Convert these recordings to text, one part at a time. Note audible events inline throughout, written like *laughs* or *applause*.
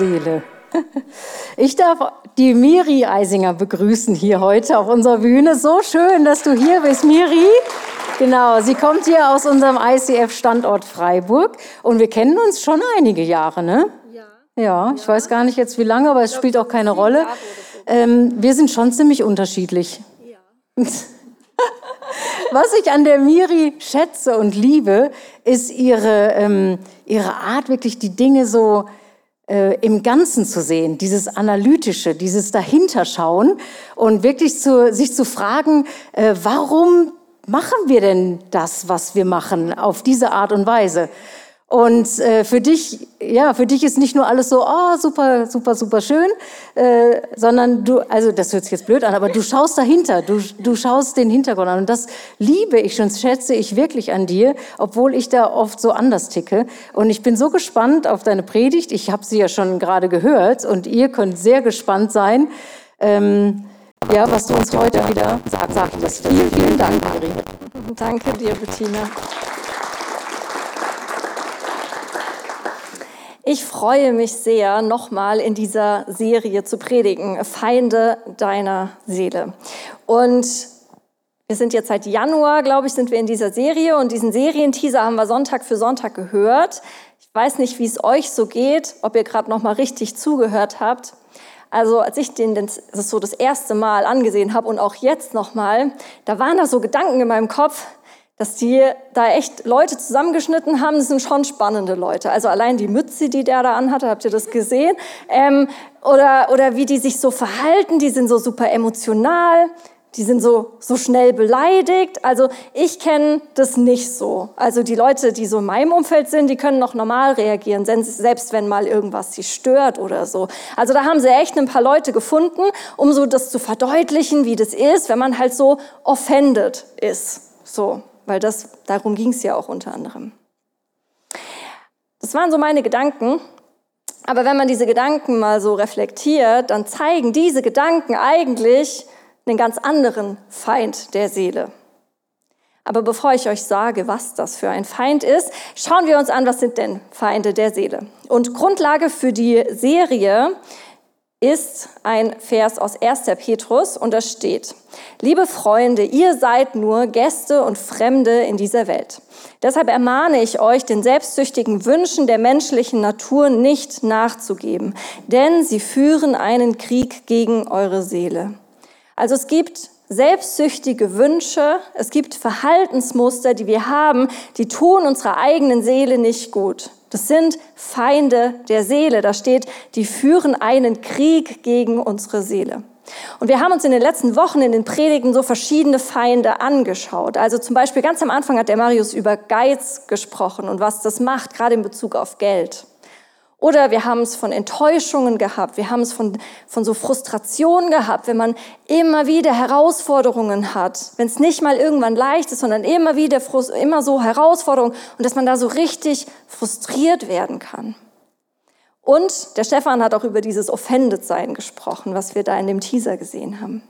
Seele. *laughs* Ich darf die Miri Eisinger begrüßen hier heute auf unserer Bühne. So schön, dass du hier bist, Miri. Genau, sie kommt hier aus unserem ICF-Standort Freiburg und wir kennen uns schon einige Jahre, ne? Ja. Ja, ich weiß gar nicht jetzt wie lange, aber es spielt auch keine Rolle. Ähm, wir sind schon ziemlich unterschiedlich. Ja. *laughs* Was ich an der Miri schätze und liebe, ist ihre, ähm, ihre Art, wirklich die Dinge so äh, im Ganzen zu sehen, dieses Analytische, dieses Dahinterschauen und wirklich zu, sich zu fragen, äh, warum machen wir denn das, was wir machen, auf diese Art und Weise? Und äh, für dich, ja, für dich ist nicht nur alles so, oh, super, super, super schön, äh, sondern du, also das hört sich jetzt blöd an, aber du schaust dahinter, du, du schaust den Hintergrund an. Und das liebe ich und schätze ich wirklich an dir, obwohl ich da oft so anders ticke. Und ich bin so gespannt auf deine Predigt. Ich habe sie ja schon gerade gehört und ihr könnt sehr gespannt sein. Ähm, ja, was du uns heute wieder sagen sagtest. Vielen, vielen Dank, Miri. Danke dir, Bettina. Ich freue mich sehr, nochmal in dieser Serie zu predigen, Feinde deiner Seele. Und wir sind jetzt seit Januar, glaube ich, sind wir in dieser Serie und diesen Serienteaser haben wir Sonntag für Sonntag gehört. Ich weiß nicht, wie es euch so geht, ob ihr gerade nochmal richtig zugehört habt. Also als ich den das so das erste Mal angesehen habe und auch jetzt nochmal, da waren da so Gedanken in meinem Kopf, dass die da echt Leute zusammengeschnitten haben. Das sind schon spannende Leute. Also allein die Mütze, die der da anhatte, habt ihr das gesehen? Ähm, oder, oder wie die sich so verhalten, die sind so super emotional, die sind so, so schnell beleidigt. Also ich kenne das nicht so. Also die Leute, die so in meinem Umfeld sind, die können noch normal reagieren, selbst wenn mal irgendwas sie stört oder so. Also da haben sie echt ein paar Leute gefunden, um so das zu verdeutlichen, wie das ist, wenn man halt so offended ist. So weil das, darum ging es ja auch unter anderem. Das waren so meine Gedanken. Aber wenn man diese Gedanken mal so reflektiert, dann zeigen diese Gedanken eigentlich einen ganz anderen Feind der Seele. Aber bevor ich euch sage, was das für ein Feind ist, schauen wir uns an, was sind denn Feinde der Seele. Und Grundlage für die Serie ist ein Vers aus 1. Petrus und da steht, liebe Freunde, ihr seid nur Gäste und Fremde in dieser Welt. Deshalb ermahne ich euch, den selbstsüchtigen Wünschen der menschlichen Natur nicht nachzugeben, denn sie führen einen Krieg gegen eure Seele. Also es gibt selbstsüchtige Wünsche, es gibt Verhaltensmuster, die wir haben, die tun unserer eigenen Seele nicht gut. Das sind Feinde der Seele. Da steht, die führen einen Krieg gegen unsere Seele. Und wir haben uns in den letzten Wochen in den Predigen so verschiedene Feinde angeschaut. Also zum Beispiel ganz am Anfang hat der Marius über Geiz gesprochen und was das macht, gerade in Bezug auf Geld. Oder wir haben es von Enttäuschungen gehabt, wir haben es von, von so Frustrationen gehabt, wenn man immer wieder Herausforderungen hat, wenn es nicht mal irgendwann leicht ist, sondern immer wieder immer so Herausforderungen und dass man da so richtig frustriert werden kann. Und der Stefan hat auch über dieses Offended-Sein gesprochen, was wir da in dem Teaser gesehen haben.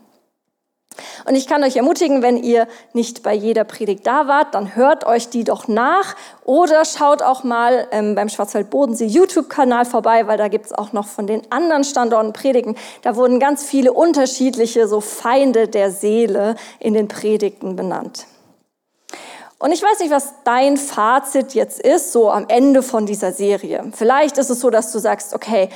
Und ich kann euch ermutigen, wenn ihr nicht bei jeder Predigt da wart, dann hört euch die doch nach oder schaut auch mal ähm, beim Schwarzwald-Bodensee YouTube-Kanal vorbei, weil da gibt es auch noch von den anderen Standorten Predigen. Da wurden ganz viele unterschiedliche so Feinde der Seele in den Predigten benannt. Und ich weiß nicht, was dein Fazit jetzt ist, so am Ende von dieser Serie. Vielleicht ist es so, dass du sagst, okay,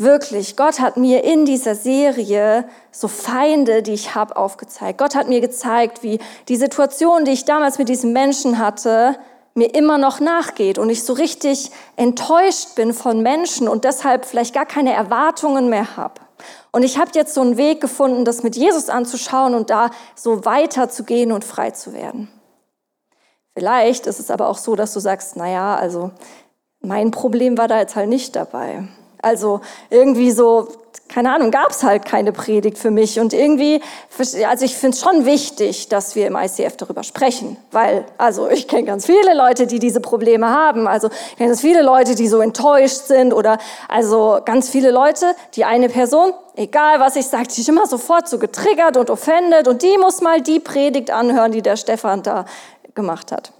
Wirklich, Gott hat mir in dieser Serie so Feinde, die ich habe, aufgezeigt. Gott hat mir gezeigt, wie die Situation, die ich damals mit diesem Menschen hatte, mir immer noch nachgeht und ich so richtig enttäuscht bin von Menschen und deshalb vielleicht gar keine Erwartungen mehr habe. Und ich habe jetzt so einen Weg gefunden, das mit Jesus anzuschauen und da so weiterzugehen und frei zu werden. Vielleicht ist es aber auch so, dass du sagst, naja, also mein Problem war da jetzt halt nicht dabei. Also irgendwie so, keine Ahnung, gab es halt keine Predigt für mich. Und irgendwie, also ich finde es schon wichtig, dass wir im ICF darüber sprechen. Weil, also ich kenne ganz viele Leute, die diese Probleme haben. Also ich kenne ganz viele Leute, die so enttäuscht sind. Oder also ganz viele Leute, die eine Person, egal was ich sage, die ist immer sofort so getriggert und offended. Und die muss mal die Predigt anhören, die der Stefan da gemacht hat.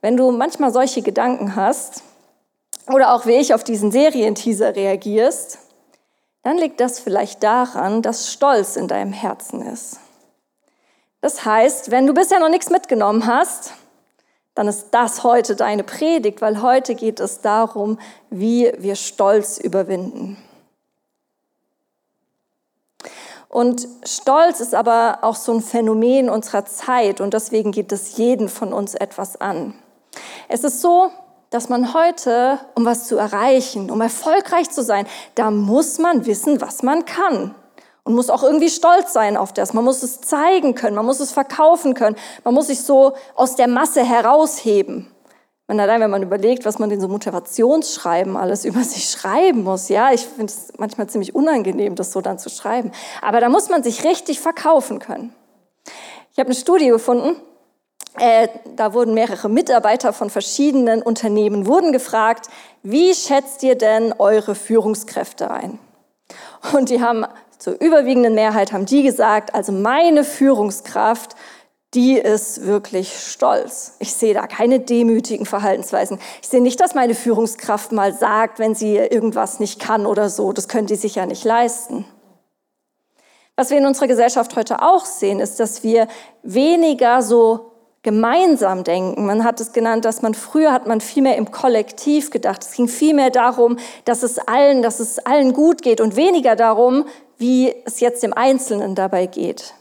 Wenn du manchmal solche Gedanken hast, oder auch wie ich auf diesen Serienteaser reagierst, dann liegt das vielleicht daran, dass Stolz in deinem Herzen ist. Das heißt, wenn du bisher noch nichts mitgenommen hast, dann ist das heute deine Predigt, weil heute geht es darum, wie wir Stolz überwinden. Und Stolz ist aber auch so ein Phänomen unserer Zeit und deswegen geht es jeden von uns etwas an. Es ist so, dass man heute, um was zu erreichen, um erfolgreich zu sein, da muss man wissen, was man kann. Und muss auch irgendwie stolz sein auf das. Man muss es zeigen können, man muss es verkaufen können, man muss sich so aus der Masse herausheben. Und allein, wenn man überlegt, was man in so Motivationsschreiben alles *laughs* über sich schreiben muss, ja, ich finde es manchmal ziemlich unangenehm, das so dann zu schreiben. Aber da muss man sich richtig verkaufen können. Ich habe eine Studie gefunden, äh, da wurden mehrere Mitarbeiter von verschiedenen Unternehmen wurden gefragt, wie schätzt ihr denn eure Führungskräfte ein? Und die haben zur überwiegenden Mehrheit haben die gesagt, also meine Führungskraft, die ist wirklich stolz. Ich sehe da keine demütigen Verhaltensweisen. Ich sehe nicht, dass meine Führungskraft mal sagt, wenn sie irgendwas nicht kann oder so. Das können die sich ja nicht leisten. Was wir in unserer Gesellschaft heute auch sehen, ist, dass wir weniger so gemeinsam denken. Man hat es genannt, dass man früher hat man viel mehr im Kollektiv gedacht. Es ging viel mehr darum, dass es allen, dass es allen gut geht und weniger darum, wie es jetzt dem Einzelnen dabei geht.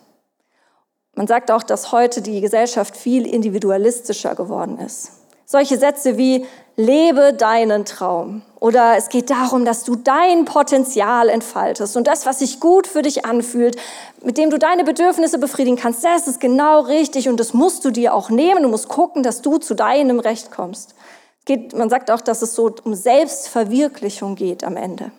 Man sagt auch, dass heute die Gesellschaft viel individualistischer geworden ist. Solche Sätze wie lebe deinen Traum oder es geht darum, dass du dein Potenzial entfaltest und das, was sich gut für dich anfühlt, mit dem du deine Bedürfnisse befriedigen kannst, das ist genau richtig und das musst du dir auch nehmen. Du musst gucken, dass du zu deinem Recht kommst. Geht, man sagt auch, dass es so um Selbstverwirklichung geht am Ende.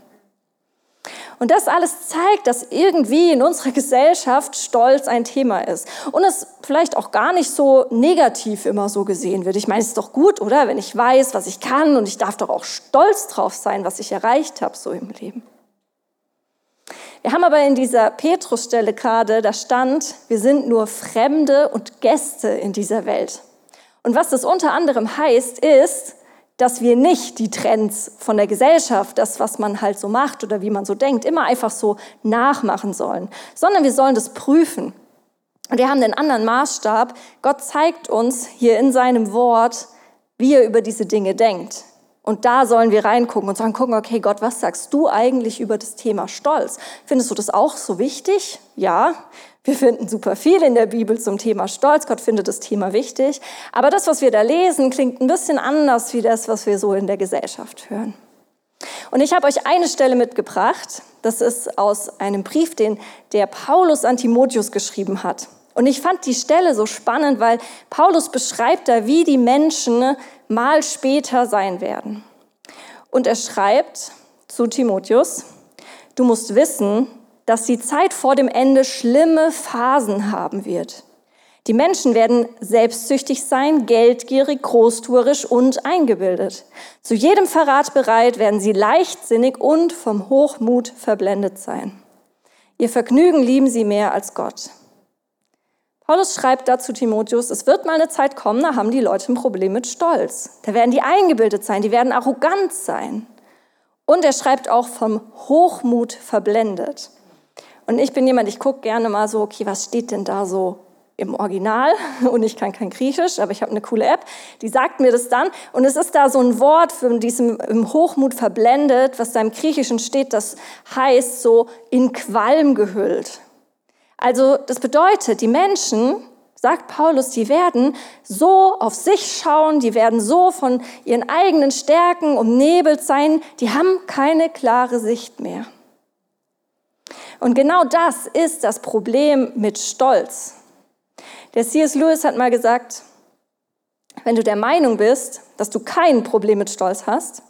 Und das alles zeigt, dass irgendwie in unserer *laughs* Gesellschaft Stolz ein Thema ist. Und es vielleicht auch gar nicht so negativ immer so gesehen wird. Ich meine, es ist doch gut, oder? Wenn ich weiß, was ich kann und ich darf doch auch stolz drauf sein, was ich erreicht habe so im Leben. Wir haben aber in dieser Petrusstelle gerade, da stand, wir sind nur Fremde und Gäste in dieser Welt. Und was das unter anderem heißt, ist, dass wir nicht die Trends von der Gesellschaft, das, was man halt so macht oder wie man so denkt, immer einfach so nachmachen sollen, sondern wir sollen das prüfen. Und wir haben den anderen Maßstab. Gott zeigt uns hier in seinem Wort, wie er über diese Dinge denkt. Und da sollen wir reingucken und sagen, gucken, okay, Gott, was sagst du eigentlich über das Thema Stolz? Findest du das auch so wichtig? Ja. Wir finden super viel in der Bibel zum Thema Stolz. Gott findet das Thema wichtig. Aber das, was wir da lesen, klingt ein bisschen anders wie das, was wir so in der Gesellschaft hören. Und ich habe euch eine Stelle mitgebracht. Das ist aus einem Brief, den der Paulus an Timotheus geschrieben hat. Und ich fand die Stelle so spannend, weil Paulus beschreibt da, wie die Menschen mal später sein werden. Und er schreibt zu Timotheus, du musst wissen, dass die Zeit vor dem Ende schlimme Phasen haben wird. Die Menschen werden selbstsüchtig sein, geldgierig, großtuerisch und eingebildet. Zu jedem Verrat bereit werden sie leichtsinnig und vom Hochmut verblendet sein. Ihr Vergnügen lieben sie mehr als Gott. Paulus schreibt dazu Timotheus, es wird mal eine Zeit kommen, da haben die Leute ein Problem mit Stolz. Da werden die eingebildet sein, die werden arrogant sein. Und er schreibt auch vom Hochmut verblendet. Und ich bin jemand, ich gucke gerne mal so, okay, was steht denn da so im Original? *laughs* Und ich kann kein Griechisch, aber ich habe eine coole App, die sagt mir das dann. Und es ist da so ein Wort für diesem im Hochmut verblendet, was da im Griechischen steht, das heißt so in Qualm gehüllt. Also das bedeutet, die Menschen, sagt Paulus, die werden so auf sich schauen, die werden so von ihren eigenen Stärken umnebelt sein, die haben keine klare Sicht mehr. Und genau das ist das Problem mit Stolz. Der C.S. Lewis hat mal gesagt, wenn du der Meinung bist, dass du kein Problem mit Stolz hast,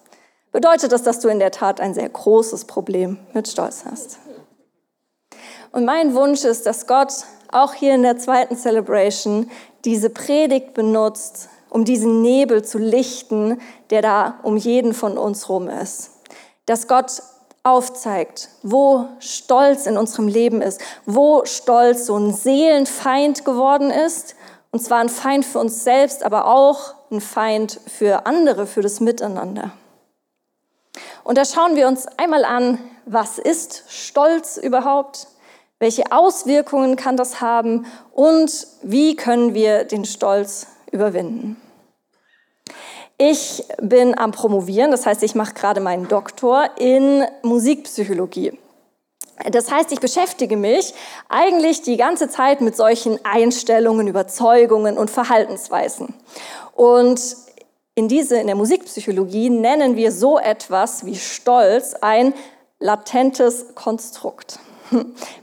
bedeutet das, dass du in der Tat ein sehr großes Problem mit Stolz hast. Und mein Wunsch ist, dass Gott auch hier in der zweiten Celebration diese Predigt benutzt, um diesen Nebel zu lichten, der da um jeden von uns rum ist. Dass Gott aufzeigt, wo Stolz in unserem Leben ist, wo Stolz so ein Seelenfeind geworden ist. Und zwar ein Feind für uns selbst, aber auch ein Feind für andere, für das Miteinander. Und da schauen wir uns einmal an, was ist Stolz überhaupt? Welche Auswirkungen kann das haben? Und wie können wir den Stolz überwinden? Ich bin am Promovieren, das heißt, ich mache gerade meinen Doktor in Musikpsychologie. Das heißt, ich beschäftige mich eigentlich die ganze Zeit mit solchen Einstellungen, Überzeugungen und Verhaltensweisen. Und in diese, in der Musikpsychologie nennen wir so etwas wie Stolz ein latentes Konstrukt.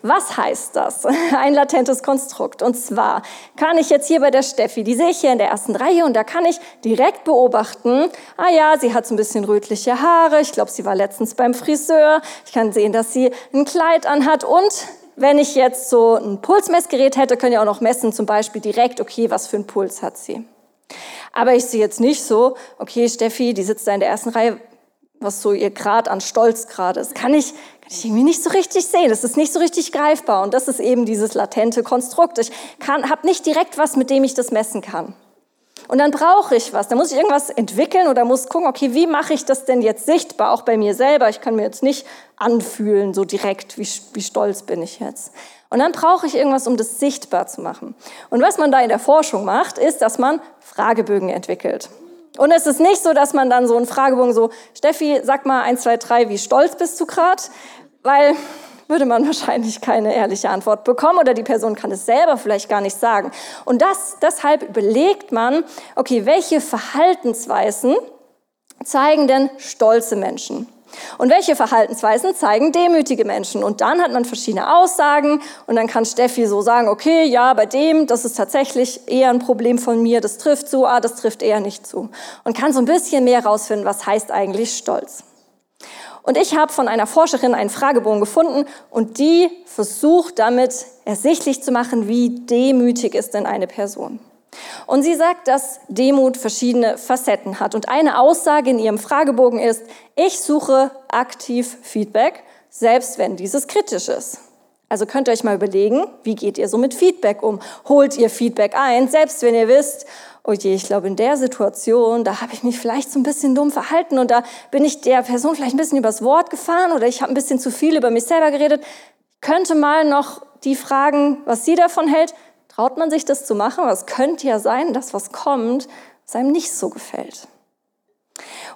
Was heißt das? *laughs* Ein latentes Konstrukt. Und zwar kann ich jetzt hier bei der Steffi, die sehe ich hier in der ersten Reihe, und da kann ich direkt beobachten, ah ja, sie hat so ein bisschen rötliche Haare, ich glaube, sie war letztens beim Friseur, ich kann sehen, dass sie ein Kleid anhat und wenn ich jetzt so ein Pulsmessgerät hätte, können ja auch noch messen, zum Beispiel direkt, okay, was für einen Puls hat sie. Aber ich sehe jetzt nicht so, okay, Steffi, die sitzt da in der ersten Reihe, was so ihr Grad an Stolz gerade ist. Kann ich, ich irgendwie nicht so richtig sehen. Das ist nicht so richtig greifbar. Und das ist eben dieses latente Konstrukt. Ich habe nicht direkt was, mit dem ich das messen kann. Und dann brauche ich was. Da muss ich irgendwas entwickeln oder muss gucken, okay, wie mache ich das denn jetzt sichtbar, auch bei mir selber. Ich kann mir jetzt nicht anfühlen, so direkt, wie, wie stolz bin ich jetzt. Und dann brauche ich irgendwas, um das sichtbar zu machen. Und was man da in der Forschung macht, ist, dass man Fragebögen entwickelt. Und es ist nicht so, dass man dann so einen Fragebogen so, Steffi, sag mal eins, zwei, drei, wie stolz bist du gerade? Weil würde man *laughs* wahrscheinlich keine ehrliche Antwort bekommen oder die Person kann es selber vielleicht gar nicht sagen. Und das, deshalb überlegt man, okay, welche Verhaltensweisen zeigen denn stolze Menschen? Und welche Verhaltensweisen zeigen demütige Menschen? Und dann hat man verschiedene Aussagen und dann kann Steffi so sagen, okay, ja, bei dem, das ist tatsächlich eher ein Problem von mir, das trifft zu, ah, das trifft eher nicht zu. Und kann so ein bisschen mehr rausfinden, was heißt eigentlich Stolz. Und ich habe von einer Forscherin einen Fragebogen gefunden und die versucht damit ersichtlich zu machen, wie demütig ist denn eine Person. Und sie sagt, dass Demut verschiedene Facetten hat. Und eine Aussage in ihrem Fragebogen ist, ich suche aktiv Feedback, selbst wenn dieses kritisch ist. Also könnt ihr euch mal überlegen, wie geht ihr so mit Feedback um? Holt ihr Feedback ein, selbst wenn ihr wisst, oh je, ich glaube, in der Situation, da habe ich mich vielleicht so ein bisschen dumm verhalten und da bin ich der Person vielleicht ein bisschen übers Wort gefahren oder ich habe ein bisschen zu viel über mich selber geredet. Ich könnte mal noch die fragen, was sie davon hält. Traut man sich das zu machen? Es könnte ja sein, dass was kommt, was einem nicht so gefällt.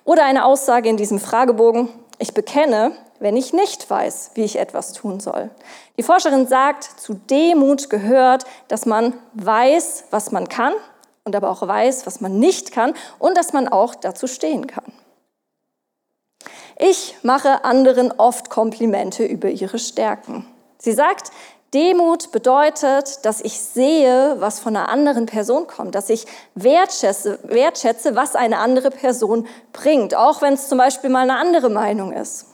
Oder eine Aussage in diesem Fragebogen, ich bekenne, wenn ich nicht weiß, wie ich etwas tun soll. Die Forscherin sagt, zu Demut gehört, dass man weiß, was man kann und aber auch weiß, was man nicht kann und dass man auch dazu stehen kann. Ich mache anderen oft Komplimente über ihre Stärken. Sie sagt, Demut bedeutet, dass ich sehe, was von einer anderen Person kommt, dass ich wertschätze, wertschätze was eine andere Person bringt, auch wenn es zum Beispiel mal eine andere Meinung ist.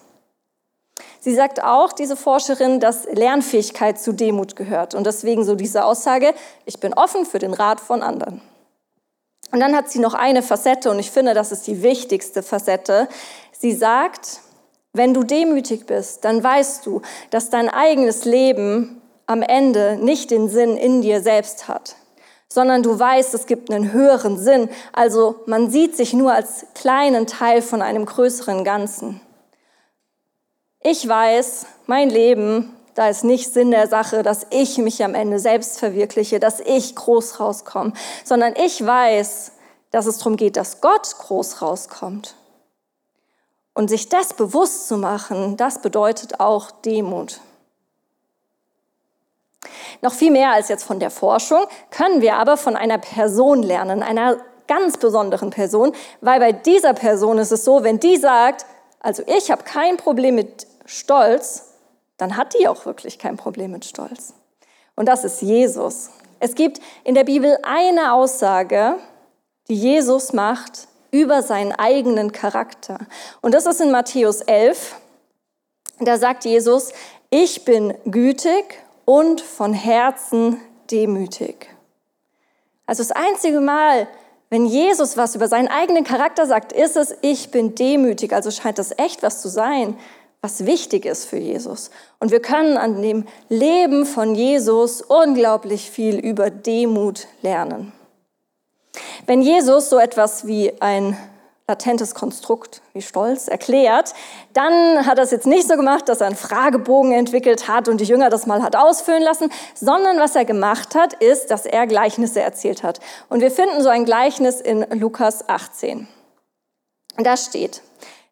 Sie sagt auch, diese Forscherin, dass Lernfähigkeit zu Demut gehört und deswegen so diese Aussage, ich bin offen für den Rat von anderen. Und dann hat sie noch eine Facette und ich finde, das ist die wichtigste Facette. Sie sagt, wenn du demütig bist, dann weißt du, dass dein eigenes Leben am Ende nicht den Sinn in dir selbst hat, sondern du weißt, es gibt einen höheren Sinn. Also man sieht sich nur als kleinen Teil von einem größeren Ganzen. Ich weiß, mein Leben da ist nicht Sinn der Sache, dass ich mich am Ende selbst verwirkliche, dass ich groß rauskomme, sondern ich weiß, dass es darum geht, dass Gott groß rauskommt. Und sich das bewusst zu machen, das bedeutet auch Demut. Noch viel mehr als jetzt von der Forschung können wir aber von einer Person lernen, einer ganz besonderen Person, weil bei dieser Person ist es so, wenn die sagt, also ich habe kein Problem mit Stolz, dann hat die auch wirklich kein Problem mit Stolz. Und das ist Jesus. Es gibt in der Bibel eine Aussage, die Jesus macht über seinen eigenen Charakter. Und das ist in Matthäus 11. Da sagt Jesus, ich bin gütig und von Herzen demütig. Also das einzige Mal, wenn Jesus was über seinen eigenen Charakter sagt, ist es, ich bin demütig. Also scheint das echt was zu sein was wichtig ist für Jesus. Und wir können an dem Leben von Jesus unglaublich viel über Demut lernen. Wenn Jesus so etwas wie ein latentes Konstrukt wie Stolz erklärt, dann hat er es jetzt nicht so gemacht, dass er einen Fragebogen entwickelt hat und die Jünger das mal hat ausfüllen lassen, sondern was er gemacht hat, ist, dass er Gleichnisse erzählt hat. Und wir finden so ein Gleichnis in Lukas 18. Da steht,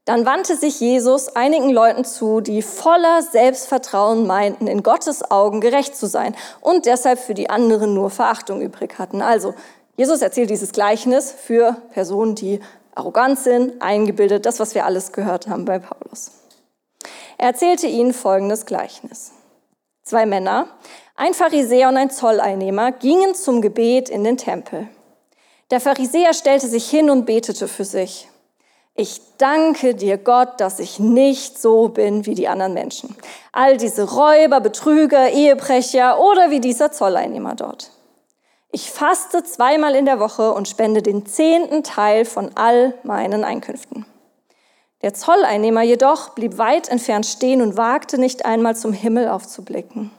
dann wandte sich Jesus einigen Leuten zu, die voller Selbstvertrauen meinten, in Gottes Augen gerecht zu sein und deshalb für die anderen nur Verachtung übrig hatten. Also, Jesus erzählt dieses Gleichnis für Personen, die arrogant sind, eingebildet, das, was wir alles gehört haben bei Paulus. Er erzählte ihnen folgendes Gleichnis. Zwei Männer, ein Pharisäer und ein Zolleinnehmer, gingen zum Gebet in den Tempel. Der Pharisäer stellte sich hin und betete für sich. Ich danke dir, Gott, dass ich nicht so bin wie die anderen Menschen. All diese Räuber, Betrüger, Ehebrecher oder wie dieser Zolleinnehmer dort. Ich faste zweimal in der Woche und spende den zehnten Teil von all meinen Einkünften. Der Zolleinnehmer jedoch blieb weit entfernt stehen und wagte nicht einmal zum Himmel aufzublicken.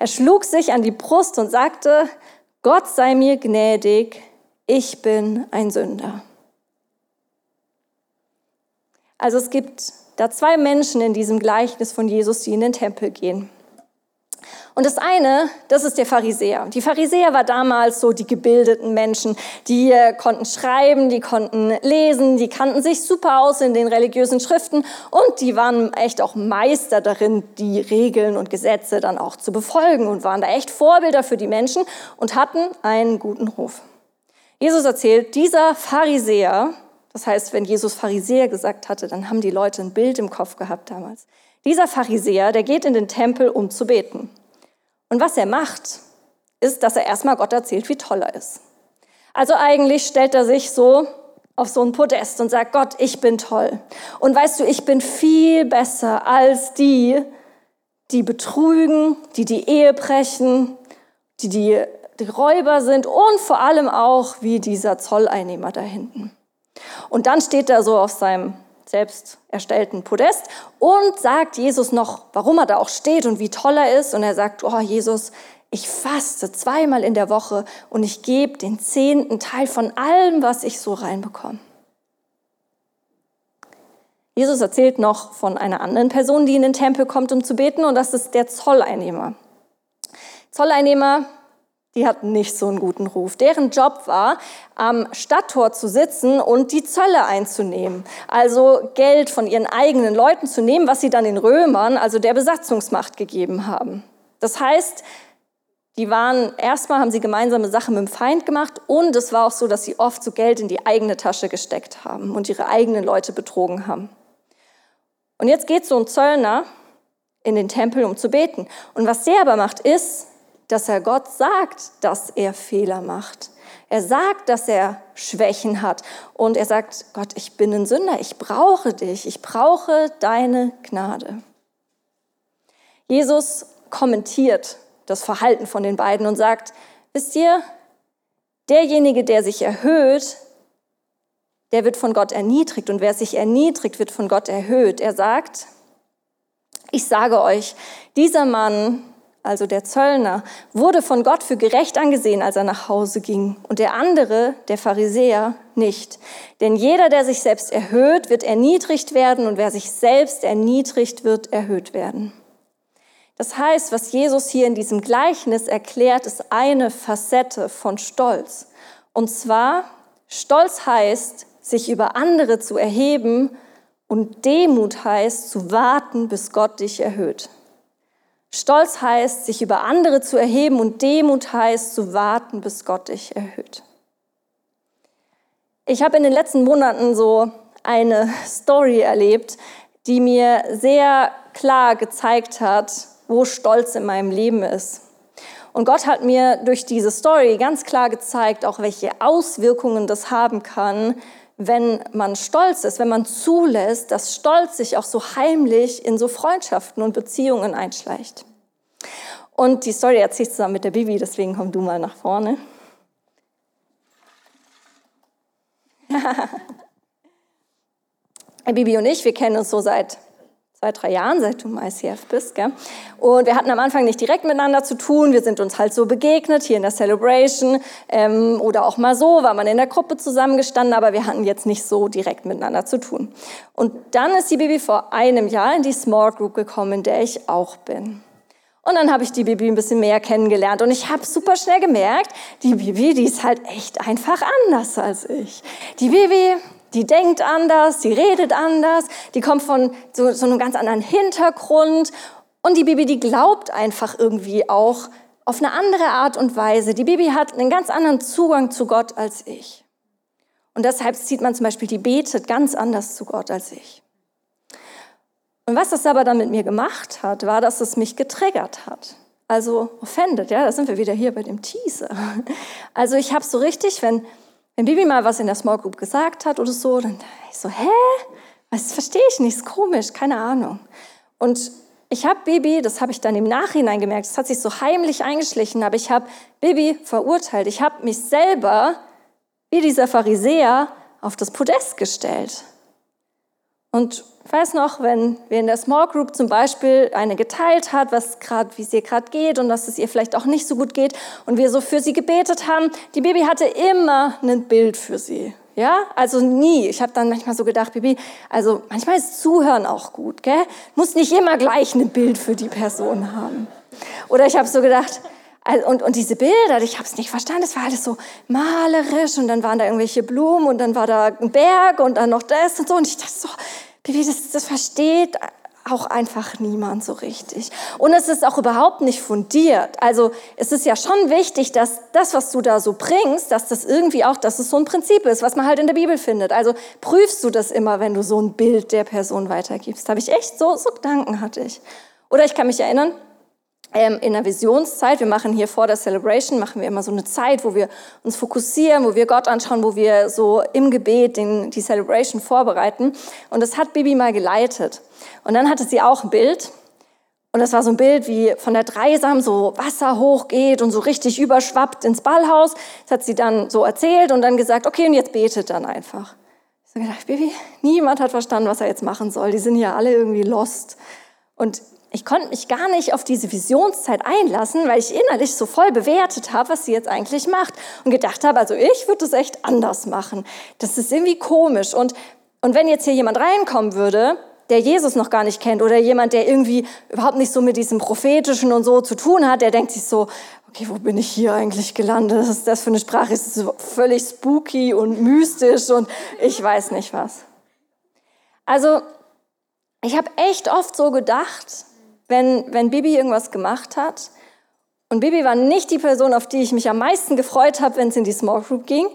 Er schlug sich an die Brust und sagte, Gott sei mir gnädig, ich bin ein Sünder. Also es gibt da zwei Menschen in diesem Gleichnis von Jesus, die in den Tempel gehen. Und das eine, das ist der Pharisäer. Die Pharisäer war damals so die gebildeten Menschen, die äh, konnten schreiben, die konnten lesen, die kannten sich super aus in den religiösen Schriften und die waren echt auch Meister darin, die Regeln und Gesetze dann auch zu befolgen und waren da echt Vorbilder für die Menschen und hatten einen guten Ruf. Jesus erzählt, dieser Pharisäer, das heißt, wenn Jesus Pharisäer gesagt hatte, dann haben die Leute ein Bild im Kopf gehabt damals. Dieser Pharisäer, der geht in den Tempel, um zu beten. Und was er macht, ist, dass er erstmal Gott erzählt, wie toll er ist. Also eigentlich stellt er sich so auf so ein Podest und sagt, Gott, ich bin toll. Und weißt du, ich bin viel besser als die, die betrügen, die die Ehe brechen, die, die die Räuber sind und vor allem auch wie dieser Zolleinnehmer da hinten. Und dann steht er so auf seinem selbst erstellten Podest und sagt Jesus noch, warum er da auch steht und wie toll er ist. Und er sagt, oh Jesus, ich faste zweimal in der Woche und ich gebe den zehnten Teil von allem, was ich so reinbekomme. Jesus erzählt noch von einer anderen Person, die in den Tempel kommt, um zu beten, und das ist der Zolleinnehmer. Zolleinnehmer die hatten nicht so einen guten Ruf. Deren Job war, am Stadttor zu sitzen und die Zölle einzunehmen. Also Geld von ihren eigenen Leuten zu nehmen, was sie dann den Römern, also der Besatzungsmacht, gegeben haben. Das heißt, die waren, erstmal haben sie gemeinsame Sachen mit dem Feind gemacht und es war auch so, dass sie oft so Geld in die eigene Tasche gesteckt haben und ihre eigenen Leute betrogen haben. Und jetzt geht so ein Zöllner in den Tempel, um zu beten. Und was der aber macht, ist, dass er Gott sagt, dass er Fehler macht. Er sagt, dass er Schwächen hat. Und er sagt, Gott, ich bin ein Sünder, ich brauche dich, ich brauche deine Gnade. Jesus kommentiert das Verhalten von den beiden und sagt, wisst ihr, derjenige, der sich erhöht, der wird von Gott erniedrigt und wer sich erniedrigt, wird von Gott erhöht. Er sagt, ich sage euch, dieser Mann also der Zöllner, wurde von Gott für gerecht angesehen, als er nach Hause ging, und der andere, der Pharisäer, nicht. Denn jeder, der sich selbst erhöht, wird erniedrigt werden, und wer sich selbst erniedrigt, wird erhöht werden. Das heißt, was Jesus hier in diesem Gleichnis erklärt, ist eine Facette von Stolz. Und zwar, Stolz heißt, sich über andere zu erheben und Demut heißt, zu warten, bis Gott dich erhöht. Stolz heißt, sich über andere zu erheben und Demut heißt, zu warten, bis Gott dich erhöht. Ich habe in den letzten Monaten so eine Story erlebt, die mir sehr klar gezeigt hat, wo Stolz in meinem Leben ist. Und Gott hat mir durch diese Story ganz klar gezeigt, auch welche Auswirkungen das haben kann, wenn man stolz ist, wenn man zulässt, dass Stolz sich auch so heimlich in so Freundschaften und Beziehungen einschleicht. Und die Story erzähle ich zusammen mit der Bibi, deswegen komm du mal nach vorne. *laughs* Bibi und ich, wir kennen uns so seit zwei, drei Jahren, seit du im ICF bist. Gell? Und wir hatten am Anfang nicht direkt miteinander zu tun. Wir sind uns halt so begegnet, hier in der Celebration ähm, oder auch mal so, war man in der Gruppe zusammengestanden, aber wir hatten jetzt nicht so direkt miteinander zu tun. Und dann ist die Bibi vor einem Jahr in die Small Group gekommen, in der ich auch bin. Und dann habe ich die Bibi ein bisschen mehr kennengelernt und ich habe super schnell gemerkt, die Bibi, die ist halt echt einfach anders als ich. Die Bibi, die denkt anders, die redet anders, die kommt von so, so einem ganz anderen Hintergrund und die Bibi, die glaubt einfach irgendwie auch auf eine andere Art und Weise. Die Bibi hat einen ganz anderen Zugang zu Gott als ich. Und deshalb sieht man zum Beispiel, die betet ganz anders zu Gott als ich. Und was das aber dann mit mir gemacht hat, war, dass es mich getriggert hat. Also offended, ja, da sind wir wieder hier bei dem Teaser. Also ich habe so richtig, wenn, wenn Bibi mal was in der Small Group gesagt hat oder so, dann ich so, hä? Das verstehe ich nicht, ist komisch, keine Ahnung. Und ich habe Bibi, das habe ich dann im Nachhinein gemerkt, das hat sich so heimlich eingeschlichen, aber ich habe Bibi verurteilt. Ich habe mich selber, wie dieser Pharisäer, auf das Podest gestellt. Und ich weiß noch, wenn wir in der Small Group zum Beispiel eine geteilt hat, was gerade, wie es ihr gerade geht und dass es ihr vielleicht auch nicht so gut geht und wir so für sie gebetet haben, die Baby hatte immer ein Bild für sie. Ja, also nie. Ich habe dann manchmal so gedacht, Bibi, also manchmal ist Zuhören auch gut, gell? Muss nicht immer gleich ein Bild für die Person haben. Oder ich habe so gedacht, und, und diese Bilder, ich habe es nicht verstanden, es war alles so malerisch und dann waren da irgendwelche Blumen und dann war da ein Berg und dann noch das und so. Und ich dachte so, Bibi, das, das versteht auch einfach niemand so richtig. Und es ist auch überhaupt nicht fundiert. Also es ist ja schon wichtig, dass das, was du da so bringst, dass das irgendwie auch, dass es so ein Prinzip ist, was man halt in der Bibel findet. Also prüfst du das immer, wenn du so ein Bild der Person weitergibst. Habe ich echt so, so Gedanken hatte ich. Oder ich kann mich erinnern, in der Visionszeit, wir machen hier vor der Celebration, machen wir immer so eine Zeit, wo wir uns fokussieren, wo wir Gott anschauen, wo wir so im Gebet den, die Celebration vorbereiten. Und das hat Bibi mal geleitet. Und dann hatte sie auch ein Bild. Und das war so ein Bild, wie von der Dreisam so Wasser hochgeht und so richtig überschwappt ins Ballhaus. Das hat sie dann so erzählt und dann gesagt, okay, und jetzt betet dann einfach. Ich habe gedacht, Bibi, niemand hat verstanden, was er jetzt machen soll. Die sind ja alle irgendwie lost. Und ich konnte mich gar nicht auf diese Visionszeit einlassen, weil ich innerlich so voll bewertet habe, was sie jetzt eigentlich macht und gedacht habe, also ich würde es echt anders machen. Das ist irgendwie komisch. Und, und wenn jetzt hier jemand reinkommen würde, der Jesus noch gar nicht kennt oder jemand, der irgendwie überhaupt nicht so mit diesem prophetischen und so zu tun hat, der denkt sich so, okay, wo bin ich hier eigentlich gelandet? Was ist das für eine Sprache? Es ist so völlig spooky und mystisch und ich weiß nicht was. Also, ich habe echt oft so gedacht, wenn, wenn Bibi irgendwas gemacht hat. Und Bibi war nicht die Person, auf die ich mich am meisten gefreut habe, wenn es in die Small Group ging.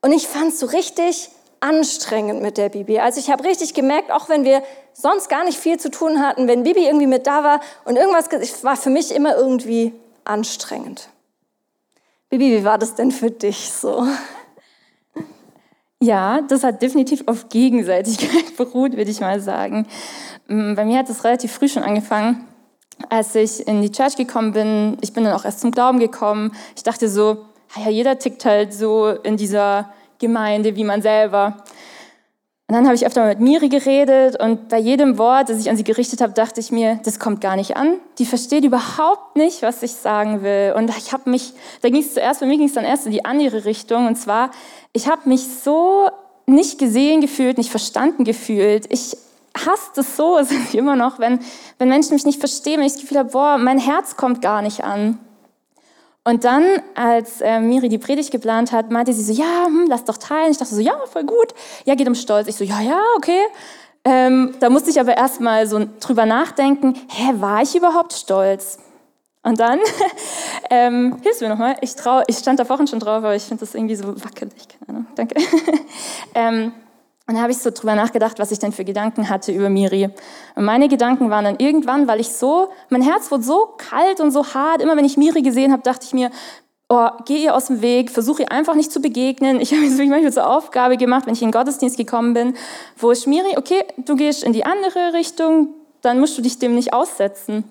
Und ich fand es so richtig anstrengend mit der Bibi. Also ich habe richtig gemerkt, auch wenn wir sonst gar nicht viel zu tun hatten, wenn Bibi irgendwie mit da war und irgendwas, war für mich immer irgendwie anstrengend. Bibi, wie war das denn für dich so? Ja, das hat definitiv auf Gegenseitigkeit *laughs* beruht, würde ich mal sagen. Mm, bei mir hat es relativ früh schon angefangen als ich in die Church gekommen bin, ich bin dann auch erst zum Glauben gekommen, ich dachte so, ja, jeder tickt halt so in dieser Gemeinde wie man selber. Und dann habe ich öfter mit Miri geredet und bei jedem Wort, das ich an sie gerichtet habe, dachte ich mir, das kommt gar nicht an. Die versteht überhaupt nicht, was ich sagen will. Und ich habe mich, da ging es zuerst, bei mir ging es dann erst in die andere Richtung. Und zwar, ich habe mich so nicht gesehen gefühlt, nicht verstanden gefühlt. Ich hasst es so, *laughs* es ist immer noch, wenn, wenn Menschen mich nicht verstehen, wenn ich das Gefühl habe, boah, mein Herz kommt gar nicht an. Und dann, als äh, Miri die Predigt geplant hat, meinte sie so, ja, hm, lass doch teilen. Ich dachte so, ja, voll gut. Ja, geht um Stolz. Ich so, ja, ja, okay. Ähm, da musste ich aber erstmal so drüber nachdenken, hä, war ich überhaupt stolz? Und dann, *laughs* ähm, hilfst du mir nochmal? Ich, ich stand da vorhin schon drauf, aber ich finde das irgendwie so wackelig. Keine Ahnung, danke. *laughs* ähm, und da habe ich so drüber nachgedacht, was ich denn für Gedanken hatte über Miri. Und meine Gedanken waren dann irgendwann, weil ich so, mein Herz wurde so kalt und so hart. Immer wenn ich Miri gesehen habe, dachte ich mir, oh, geh ihr aus dem Weg, versuche ihr einfach nicht zu begegnen. Ich *laughs* habe es wirklich manchmal zur Aufgabe gemacht, wenn ich in den Gottesdienst gekommen bin, wo ich Miri, okay, du gehst in die andere Richtung, dann musst du dich dem nicht aussetzen.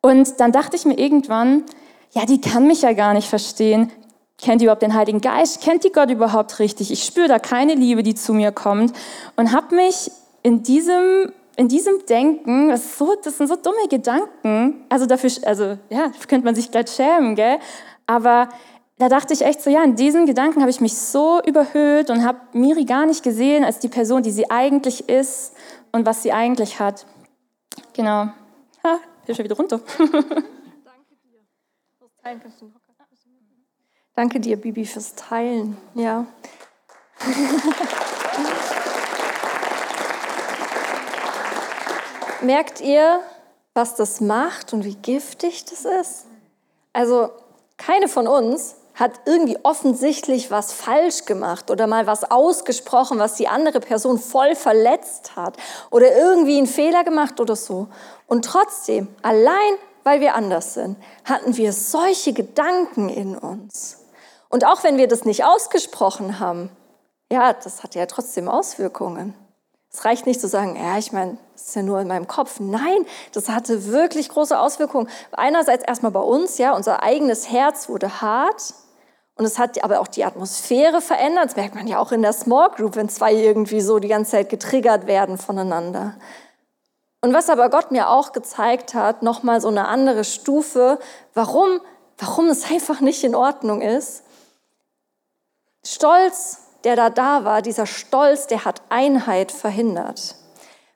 Und dann dachte ich mir irgendwann, ja, die kann mich ja gar nicht verstehen. Kennt die überhaupt den Heiligen Geist? Kennt die Gott überhaupt richtig? Ich spüre da keine Liebe, die zu mir kommt und habe mich in diesem in diesem Denken, das, so, das sind so dumme Gedanken, also dafür, also ja, *laughs* könnte man sich gleich schämen, gell? Aber da dachte ich echt so, ja, in diesen Gedanken habe ich mich so überhöht und habe Miri gar nicht gesehen als die Person, die sie eigentlich ist und was sie eigentlich hat. Genau. Ha, hier schon wieder runter. *laughs* Danke dir, Bibi, fürs Teilen. Ja. *laughs* Merkt ihr, was das macht und wie giftig das ist? Also, keine von uns hat irgendwie offensichtlich was falsch gemacht oder mal was ausgesprochen, was die andere Person voll verletzt hat oder irgendwie einen Fehler gemacht oder so. Und trotzdem, allein weil wir anders sind, hatten wir solche Gedanken in uns. Und auch wenn wir das nicht ausgesprochen haben, ja, das hat ja trotzdem Auswirkungen. Es reicht nicht zu sagen, ja, ich meine, das ist ja nur in meinem Kopf. Nein, das hatte wirklich große Auswirkungen. Einerseits erstmal bei uns, ja, unser eigenes Herz wurde hart und es hat aber auch die Atmosphäre verändert. Das merkt man ja auch in der Small Group, wenn zwei irgendwie so die ganze Zeit getriggert werden voneinander. Und was aber Gott mir auch gezeigt hat, nochmal so eine andere Stufe, warum, warum es einfach nicht in Ordnung ist. Stolz der da da war, dieser Stolz, der hat Einheit verhindert.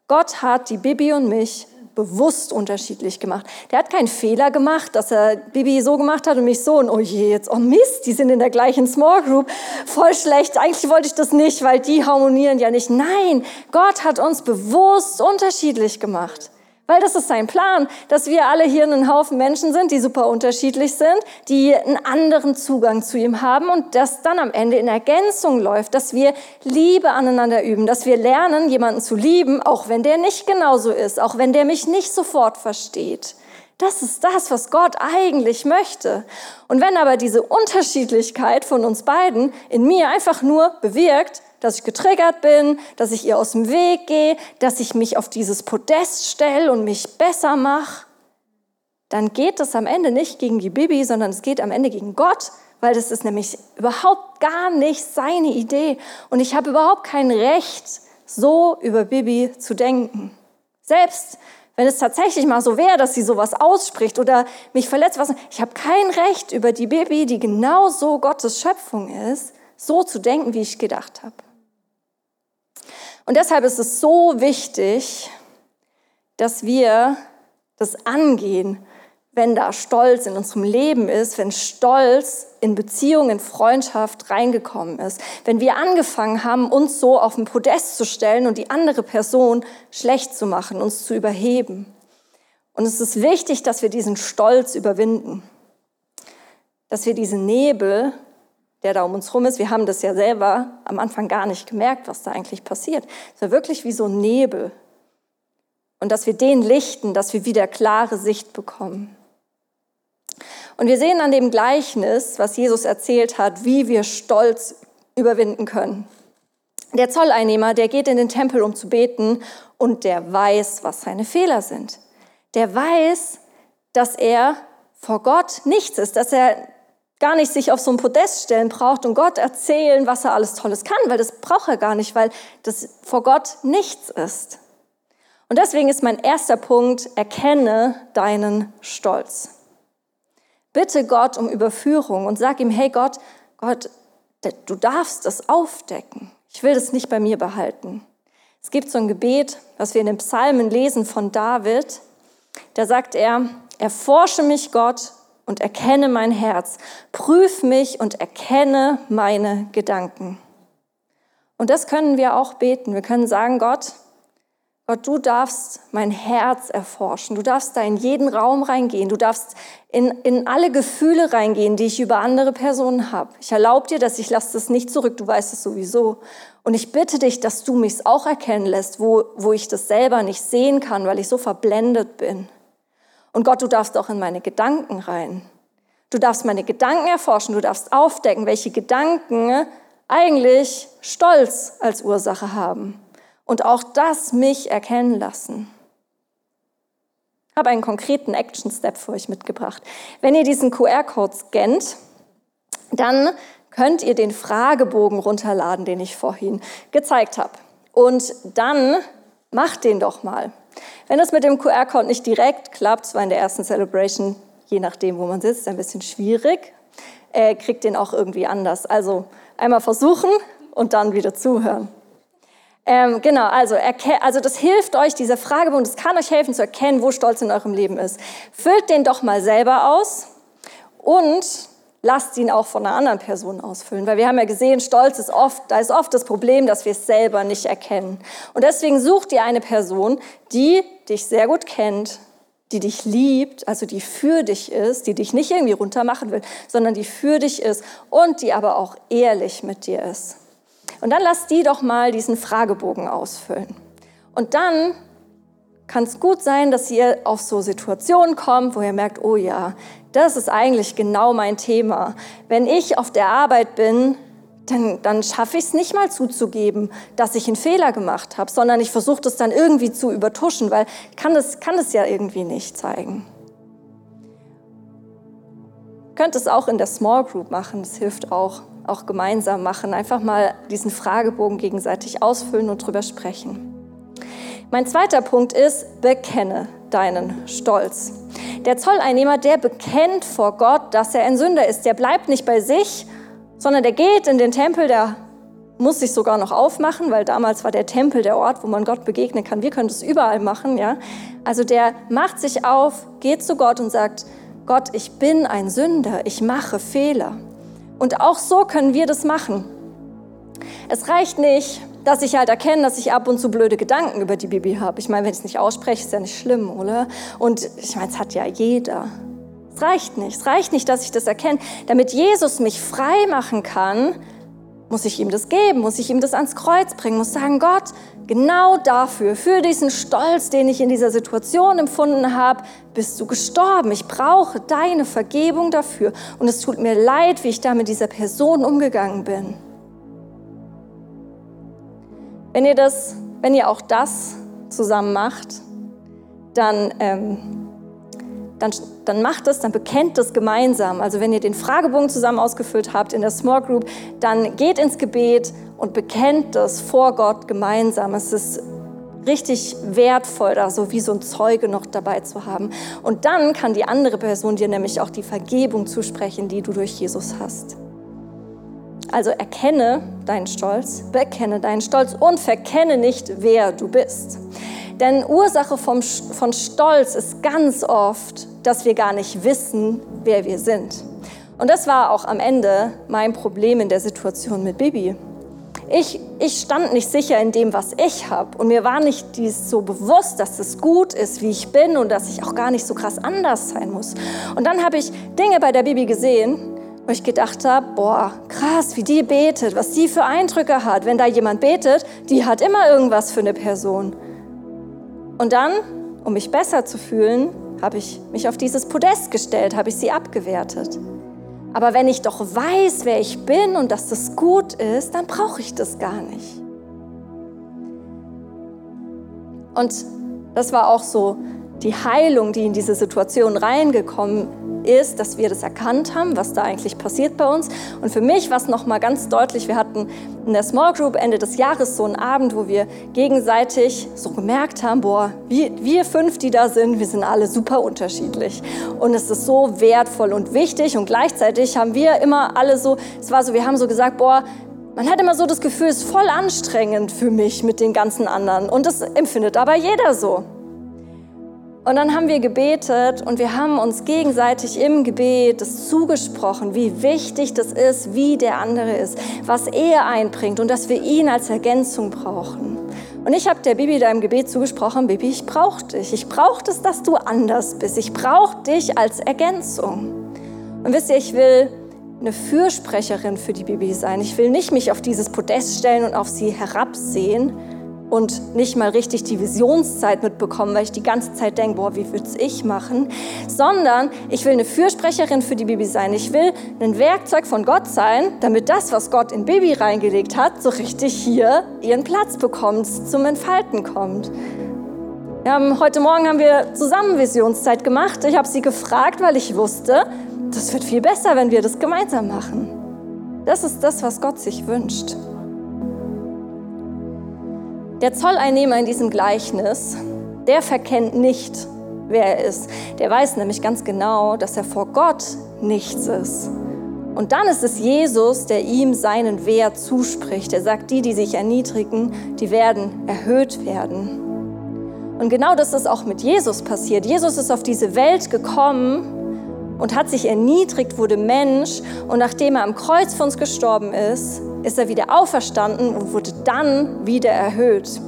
Gott hat die Bibi und mich bewusst unterschiedlich gemacht. Der hat keinen Fehler gemacht, dass er Bibi so gemacht hat und mich so und oh je, jetzt, oh Mist, die sind in der gleichen Small Group, voll schlecht. Eigentlich wollte ich das nicht, weil die harmonieren ja nicht. Nein, Gott hat uns bewusst unterschiedlich gemacht. Weil das ist sein Plan, dass wir alle hier einen Haufen Menschen sind, die super unterschiedlich sind, die einen anderen Zugang zu ihm haben und das dann am Ende in Ergänzung läuft, dass wir Liebe aneinander üben, dass wir lernen, jemanden zu lieben, auch wenn der nicht genauso ist, auch wenn der mich nicht sofort versteht. Das ist das, was Gott eigentlich möchte. Und wenn aber diese Unterschiedlichkeit von uns beiden in mir einfach nur bewirkt, dass ich getriggert bin, dass ich ihr aus dem Weg gehe, dass ich mich auf dieses Podest stelle und mich besser mache, dann geht das am Ende nicht gegen die Bibi, sondern es geht am Ende gegen Gott, weil das ist nämlich überhaupt gar nicht seine Idee. Und ich habe überhaupt kein Recht, so über Bibi zu denken. Selbst wenn es tatsächlich mal so wäre, dass sie sowas ausspricht oder mich verletzt, was, ich habe kein Recht über die Bibi, die genauso Gottes Schöpfung ist, so zu denken, wie ich gedacht habe. Und deshalb ist es so wichtig, dass wir das angehen, wenn da Stolz in unserem Leben ist, wenn Stolz in Beziehung, in Freundschaft reingekommen ist, wenn wir angefangen haben, uns so auf den Podest zu stellen und die andere Person schlecht zu machen, uns zu überheben. Und es ist wichtig, dass wir diesen Stolz überwinden, dass wir diesen Nebel der da um uns rum ist. Wir haben das ja selber am Anfang gar nicht gemerkt, was da eigentlich passiert. Es war wirklich wie so ein Nebel. Und dass wir den lichten, dass wir wieder klare Sicht bekommen. Und wir sehen an dem Gleichnis, was Jesus erzählt hat, wie wir Stolz überwinden können. Der Zolleinnehmer, der geht in den Tempel, um zu beten, und der weiß, was seine Fehler sind. Der weiß, dass er vor Gott nichts ist, dass er gar nicht sich auf so ein Podest stellen braucht und Gott erzählen, was er alles Tolles kann, weil das braucht er gar nicht, weil das vor Gott nichts ist. Und deswegen ist mein erster Punkt, erkenne deinen Stolz. Bitte Gott um Überführung und sag ihm, hey Gott, Gott, du darfst das aufdecken. Ich will das nicht bei mir behalten. Es gibt so ein Gebet, was wir in den Psalmen lesen von David. Da sagt er, erforsche mich Gott und erkenne mein Herz. Prüf mich und erkenne meine Gedanken. Und das können wir auch beten. Wir können sagen, Gott, Gott, du darfst mein Herz erforschen. Du darfst da in jeden Raum reingehen. Du darfst in, in alle Gefühle reingehen, die ich über andere Personen habe. Ich erlaube dir dass ich lasse das nicht zurück. Du weißt es sowieso. Und ich bitte dich, dass du mich auch erkennen lässt, wo, wo ich das selber nicht sehen kann, weil ich so verblendet bin. Und Gott, du darfst auch in meine Gedanken rein. Du darfst meine Gedanken erforschen, du darfst aufdecken, welche Gedanken eigentlich Stolz als Ursache haben. Und auch das mich erkennen lassen. Ich habe einen konkreten Action-Step für euch mitgebracht. Wenn ihr diesen QR-Code scannt, dann könnt ihr den Fragebogen runterladen, den ich vorhin gezeigt habe. Und dann mach den doch mal. Wenn das mit dem QR-Code nicht direkt klappt, es war in der ersten Celebration, je nachdem, wo man sitzt, ein bisschen schwierig, äh, kriegt den auch irgendwie anders. Also einmal versuchen und dann wieder zuhören. Ähm, genau, also, also das hilft euch, dieser Fragebogen, das kann euch helfen zu erkennen, wo Stolz in eurem Leben ist. Füllt den doch mal selber aus und lasst ihn auch von einer anderen Person ausfüllen. Weil wir haben ja gesehen, Stolz ist oft, da ist oft das Problem, dass wir es selber nicht erkennen. Und deswegen sucht ihr eine Person, die dich sehr gut kennt, die dich liebt, also die für dich ist, die dich nicht irgendwie runtermachen will, sondern die für dich ist und die aber auch ehrlich mit dir ist. Und dann lasst die doch mal diesen Fragebogen ausfüllen. Und dann kann es gut sein, dass ihr auf so Situationen kommt, wo ihr merkt, oh ja, das ist eigentlich genau mein Thema. Wenn ich auf der Arbeit bin, dann, dann schaffe ich es nicht mal zuzugeben, dass ich einen Fehler gemacht habe, sondern ich versuche das dann irgendwie zu übertuschen, weil ich kann das, kann das ja irgendwie nicht zeigen. Könnt es auch in der Small Group machen, das hilft auch auch gemeinsam machen. Einfach mal diesen Fragebogen gegenseitig ausfüllen und drüber sprechen. Mein zweiter Punkt ist, bekenne deinen Stolz. Der Zolleinnehmer, der bekennt vor Gott, dass er ein Sünder ist. Der bleibt nicht bei sich, sondern der geht in den Tempel, der muss sich sogar noch aufmachen, weil damals war der Tempel der Ort, wo man Gott begegnen kann. Wir können das überall machen, ja. Also der macht sich auf, geht zu Gott und sagt, Gott, ich bin ein Sünder, ich mache Fehler. Und auch so können wir das machen. Es reicht nicht, dass ich halt erkenne, dass ich ab und zu blöde Gedanken über die Bibi habe. Ich meine, wenn ich es nicht ausspreche, ist ja nicht schlimm, oder? Und ich meine, es hat ja jeder. Es reicht nicht. Es reicht nicht, dass ich das erkenne. Damit Jesus mich frei machen kann, muss ich ihm das geben, muss ich ihm das ans Kreuz bringen, muss sagen, Gott, genau dafür, für diesen Stolz, den ich in dieser Situation empfunden habe, bist du gestorben. Ich brauche deine Vergebung dafür. Und es tut mir leid, wie ich da mit dieser Person umgegangen bin. Wenn ihr das, wenn ihr auch das zusammen macht, dann ähm, dann, dann macht es, dann bekennt es gemeinsam. Also wenn ihr den Fragebogen zusammen ausgefüllt habt in der Small Group, dann geht ins Gebet und bekennt das vor Gott gemeinsam. Es ist richtig wertvoll, da so wie so ein Zeuge noch dabei zu haben. Und dann kann die andere Person dir nämlich auch die Vergebung zusprechen, die du durch Jesus hast. Also erkenne deinen Stolz, bekenne deinen Stolz und verkenne nicht, wer du bist. Denn Ursache vom, von Stolz ist ganz oft, dass wir gar nicht wissen, wer wir sind. Und das war auch am Ende mein Problem in der Situation mit Bibi. Ich, ich stand nicht sicher in dem, was ich habe. Und mir war nicht dies so bewusst, dass es gut ist, wie ich bin und dass ich auch gar nicht so krass anders sein muss. Und dann habe ich Dinge bei der Bibi gesehen, wo ich gedacht habe, boah, krass, wie die betet, was die für Eindrücke hat. Wenn da jemand betet, die hat immer irgendwas für eine Person. Und dann, um mich besser zu fühlen, habe ich mich auf dieses Podest gestellt, habe ich sie abgewertet. Aber wenn ich doch weiß, wer ich bin und dass das gut ist, dann brauche ich das gar nicht. Und das war auch so die Heilung, die in diese Situation reingekommen ist, dass wir das erkannt haben, was da eigentlich passiert bei uns. Und für mich war es nochmal ganz deutlich, wir hatten in der Small Group Ende des Jahres so einen Abend, wo wir gegenseitig so gemerkt haben, boah, wir, wir fünf, die da sind, wir sind alle super unterschiedlich. Und es ist so wertvoll und wichtig und gleichzeitig haben wir immer alle so, es war so, wir haben so gesagt, boah, man hat immer so das Gefühl, es ist voll anstrengend für mich mit den ganzen anderen. Und das empfindet aber jeder so. Und dann haben wir gebetet und wir haben uns gegenseitig im Gebet das zugesprochen, wie wichtig das ist, wie der andere ist, was er einbringt und dass wir ihn als Ergänzung brauchen. Und ich habe der Bibi da im Gebet zugesprochen, Bibi, ich brauche dich. Ich brauche es, dass du anders bist. Ich brauche dich als Ergänzung. Und wisst ihr, ich will eine Fürsprecherin für die Bibi sein. Ich will nicht mich auf dieses Podest stellen und auf sie herabsehen, und nicht mal richtig die Visionszeit mitbekommen, weil ich die ganze Zeit denke, boah, wie würde ich machen? Sondern ich will eine Fürsprecherin für die Baby sein. Ich will ein Werkzeug von Gott sein, damit das, was Gott in Baby reingelegt hat, so richtig hier ihren Platz bekommt, zum Entfalten kommt. Haben, heute Morgen haben wir zusammen Visionszeit gemacht. Ich habe sie gefragt, weil ich wusste, das wird viel besser, wenn wir das gemeinsam machen. Das ist das, was Gott sich wünscht. Der Zolleinnehmer in diesem Gleichnis, der verkennt nicht, wer er ist. Der weiß nämlich ganz genau, dass er vor Gott nichts ist. Und dann ist es Jesus, der ihm seinen Wert zuspricht. Er sagt, die, die sich erniedrigen, die werden erhöht werden. Und genau das ist auch mit Jesus passiert. Jesus ist auf diese Welt gekommen und hat sich erniedrigt, wurde Mensch. Und nachdem er am Kreuz für uns gestorben ist, ist er wieder auferstanden und wurde dann wieder erhöht.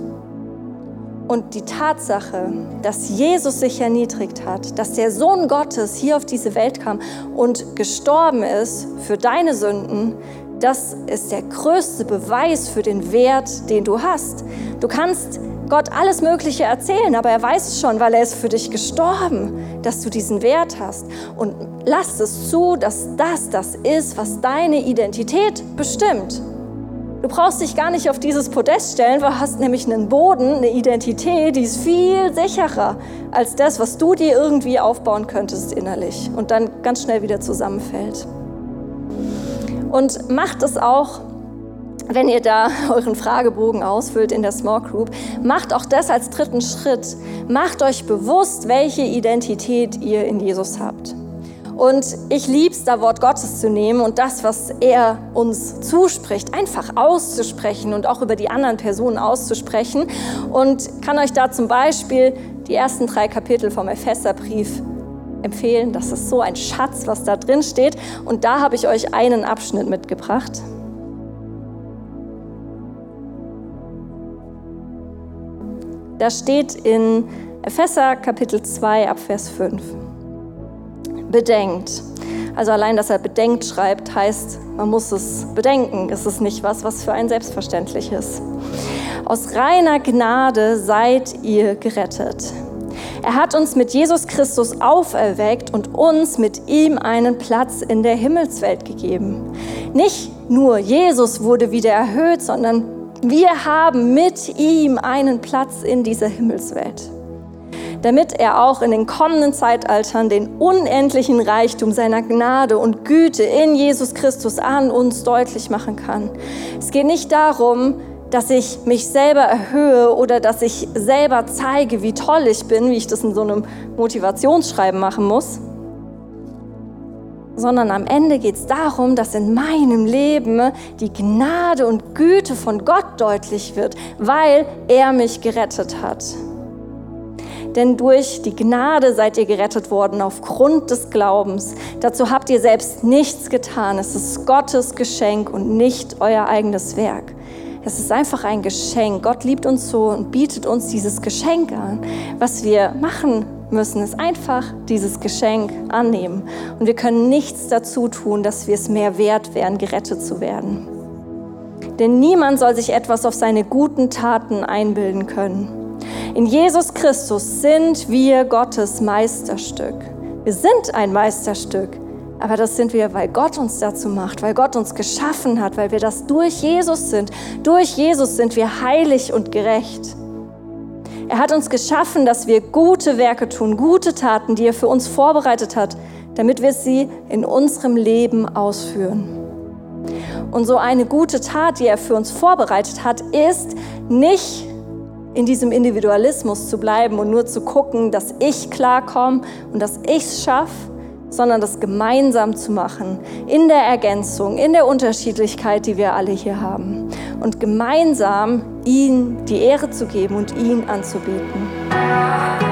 Und die Tatsache, dass Jesus sich erniedrigt hat, dass der Sohn Gottes hier auf diese Welt kam und gestorben ist für deine Sünden, das ist der größte Beweis für den Wert, den du hast. Du kannst Gott alles Mögliche erzählen, aber er weiß es schon, weil er ist für dich gestorben, dass du diesen Wert hast. Und lass es zu, dass das das ist, was deine Identität bestimmt. Du brauchst dich gar nicht auf dieses Podest stellen, weil du hast nämlich einen Boden, eine Identität, die ist viel sicherer als das, was du dir irgendwie aufbauen könntest innerlich und dann ganz schnell wieder zusammenfällt. Und macht es auch, wenn ihr da *laughs* euren Fragebogen ausfüllt in der Small Group, macht auch das als dritten Schritt. Macht euch bewusst, welche Identität ihr in Jesus habt. Und ich liebe es, da Wort Gottes zu nehmen und das, was er uns zuspricht, einfach auszusprechen und auch über die anderen Personen auszusprechen. Und kann euch da zum Beispiel die ersten drei Kapitel vom Epheserbrief empfehlen. Das ist so ein Schatz, was da drin steht. Und da habe ich euch einen Abschnitt mitgebracht. Da steht in Epheser Kapitel 2 ab Vers 5 bedenkt. Also allein, dass er bedenkt schreibt, heißt, man muss es bedenken. Es ist nicht was, was für ein selbstverständlich ist. Aus reiner Gnade seid ihr gerettet. Er hat uns mit Jesus Christus auferweckt und uns mit ihm einen Platz in der Himmelswelt gegeben. Nicht nur Jesus wurde wieder erhöht, sondern wir haben mit ihm einen Platz in dieser Himmelswelt damit er auch in den kommenden Zeitaltern den unendlichen Reichtum seiner Gnade und Güte in Jesus Christus an uns deutlich machen kann. Es geht nicht darum, dass ich mich selber erhöhe oder dass ich selber zeige, wie toll ich bin, wie ich das in so einem Motivationsschreiben machen muss, sondern am Ende geht es darum, dass in meinem Leben die Gnade und Güte von Gott deutlich wird, weil er mich gerettet hat. Denn durch die Gnade seid ihr gerettet worden aufgrund des Glaubens. Dazu habt ihr selbst nichts getan. Es ist Gottes Geschenk und nicht euer eigenes Werk. Es ist einfach ein Geschenk. Gott liebt uns so und bietet uns dieses Geschenk an. Was wir machen müssen, ist einfach dieses Geschenk annehmen. Und wir können nichts dazu tun, dass wir es mehr wert wären, gerettet zu werden. Denn niemand soll sich etwas auf seine guten Taten einbilden können. In Jesus Christus sind wir Gottes Meisterstück. Wir sind ein Meisterstück. Aber das sind wir, weil Gott uns dazu macht, weil Gott uns geschaffen hat, weil wir das durch Jesus sind. Durch Jesus sind wir heilig und gerecht. Er hat uns geschaffen, dass wir gute Werke tun, gute Taten, die er für uns vorbereitet hat, damit wir sie in unserem Leben ausführen. Und so eine gute Tat, die er für uns vorbereitet hat, ist nicht in diesem Individualismus zu bleiben und nur zu gucken, dass ich klarkomme und dass ich es schaffe, sondern das gemeinsam zu machen, in der Ergänzung, in der Unterschiedlichkeit, die wir alle hier haben. Und gemeinsam ihm die Ehre zu geben und ihn anzubieten.